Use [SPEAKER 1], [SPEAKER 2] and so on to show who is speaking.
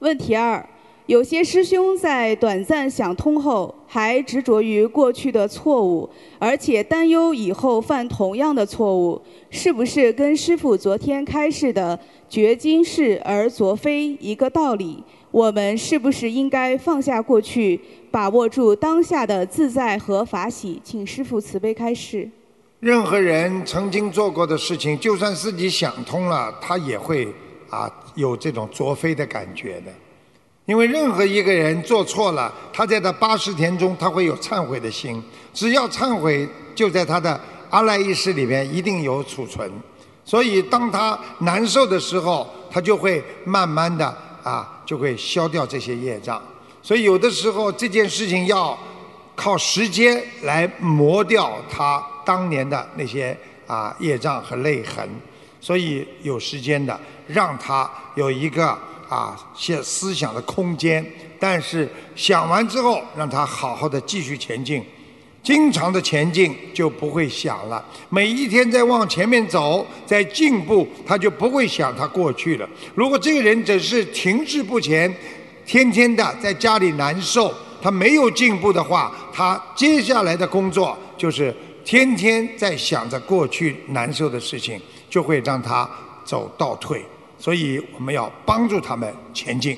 [SPEAKER 1] 问题二：有些师兄在短暂想通后，还执着于过去的错误，而且担忧以后犯同样的错误，是不是跟师傅昨天开示的“觉今是而昨非”一个道理？我们是不是应该放下过去，把握住当下的自在和法喜？请师傅慈悲开示。
[SPEAKER 2] 任何人曾经做过的事情，就算自己想通了，他也会啊有这种作非的感觉的。因为任何一个人做错了，他在他八十天中，他会有忏悔的心。只要忏悔，就在他的阿赖耶识里面一定有储存。所以，当他难受的时候，他就会慢慢的啊，就会消掉这些业障。所以，有的时候这件事情要靠时间来磨掉他当年的那些啊业障和泪痕。所以，有时间的让他有一个啊些思想的空间，但是想完之后，让他好好的继续前进。经常的前进就不会想了，每一天在往前面走，在进步，他就不会想他过去了。如果这个人只是停滞不前，天天的在家里难受，他没有进步的话，他接下来的工作就是天天在想着过去难受的事情，就会让他走倒退。所以我们要帮助他们前进。